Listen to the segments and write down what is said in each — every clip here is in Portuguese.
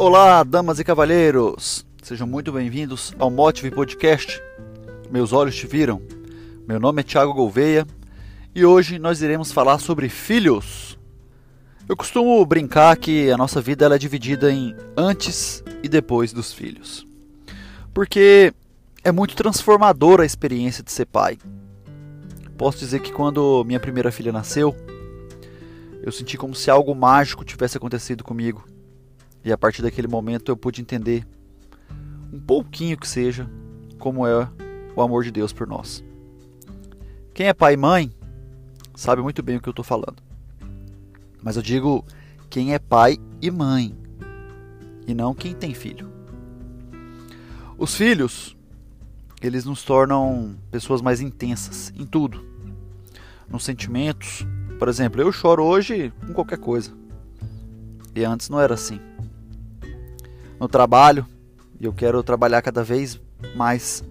Olá, damas e cavalheiros! Sejam muito bem-vindos ao Motive Podcast. Meus olhos te viram. Meu nome é Thiago Gouveia e hoje nós iremos falar sobre filhos. Eu costumo brincar que a nossa vida ela é dividida em antes e depois dos filhos. Porque é muito transformadora a experiência de ser pai. Posso dizer que quando minha primeira filha nasceu, eu senti como se algo mágico tivesse acontecido comigo. E a partir daquele momento eu pude entender, um pouquinho que seja, como é o amor de Deus por nós. Quem é pai e mãe sabe muito bem o que eu estou falando. Mas eu digo quem é pai e mãe, e não quem tem filho. Os filhos, eles nos tornam pessoas mais intensas em tudo. Nos sentimentos. Por exemplo, eu choro hoje com qualquer coisa. E antes não era assim. No trabalho, eu quero trabalhar cada vez mais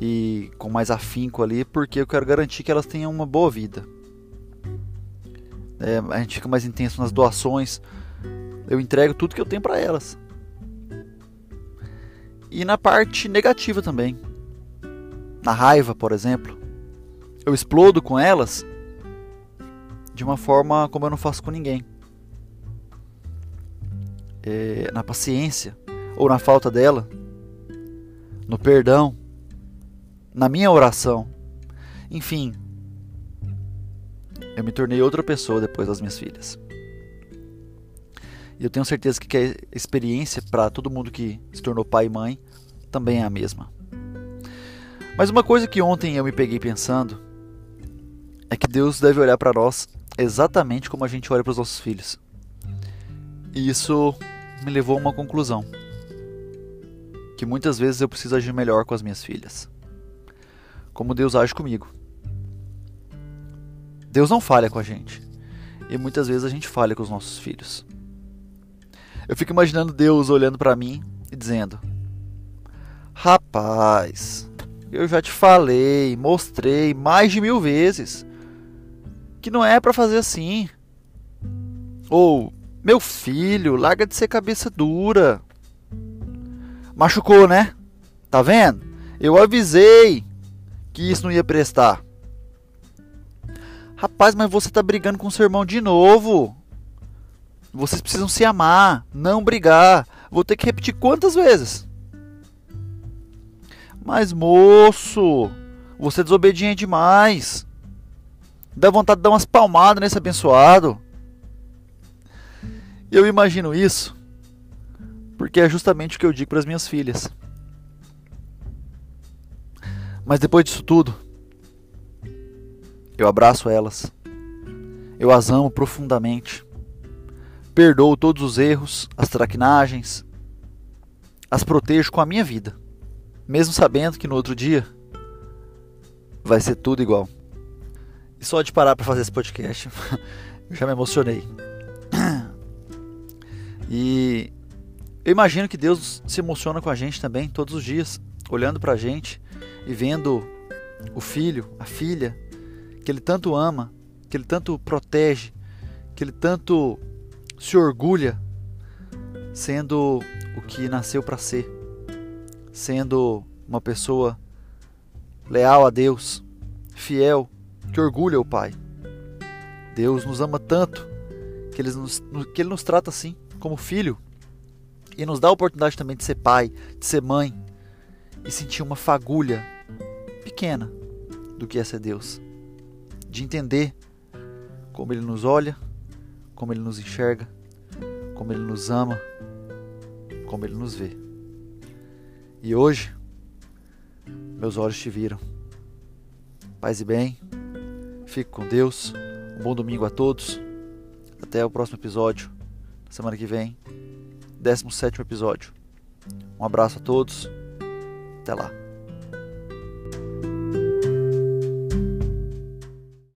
e com mais afinco ali, porque eu quero garantir que elas tenham uma boa vida. É, a gente fica mais intenso nas doações. Eu entrego tudo que eu tenho para elas. E na parte negativa também. Na raiva, por exemplo. Eu explodo com elas de uma forma como eu não faço com ninguém. É, na paciência ou na falta dela, no perdão, na minha oração. Enfim, eu me tornei outra pessoa depois das minhas filhas. E eu tenho certeza que a experiência para todo mundo que se tornou pai e mãe também é a mesma. Mas uma coisa que ontem eu me peguei pensando é que Deus deve olhar para nós exatamente como a gente olha para os nossos filhos. E isso me levou a uma conclusão: que muitas vezes eu preciso agir melhor com as minhas filhas. Como Deus age comigo. Deus não falha com a gente. E muitas vezes a gente falha com os nossos filhos. Eu fico imaginando Deus olhando para mim e dizendo: Rapaz, eu já te falei, mostrei mais de mil vezes que não é para fazer assim. Ou, meu filho, larga de ser cabeça dura. Machucou, né? Tá vendo? Eu avisei que isso não ia prestar. Rapaz, mas você tá brigando com seu irmão de novo. Vocês precisam se amar, não brigar. Vou ter que repetir quantas vezes? Mas moço, você é desobediente demais. Dá vontade de dar umas palmadas nesse abençoado. Eu imagino isso porque é justamente o que eu digo para as minhas filhas. Mas depois disso tudo, eu abraço elas. Eu as amo profundamente. Perdoo todos os erros, as traquinagens. As protejo com a minha vida. Mesmo sabendo que no outro dia vai ser tudo igual. E só de parar para fazer esse podcast, eu já me emocionei. E eu imagino que Deus se emociona com a gente também todos os dias, olhando para a gente e vendo o filho, a filha, que ele tanto ama, que ele tanto protege, que ele tanto se orgulha, sendo o que nasceu para ser, sendo uma pessoa leal a Deus, fiel, que orgulha o Pai. Deus nos ama tanto que ele nos, que ele nos trata assim, como filho, e nos dá a oportunidade também de ser pai, de ser mãe e sentir uma fagulha pequena do que é ser Deus de entender como Ele nos olha, como Ele nos enxerga, como Ele nos ama, como Ele nos vê. E hoje, meus olhos te viram. Paz e bem, fique com Deus. Um bom domingo a todos. Até o próximo episódio, semana que vem, 17 episódio. Um abraço a todos. Até lá.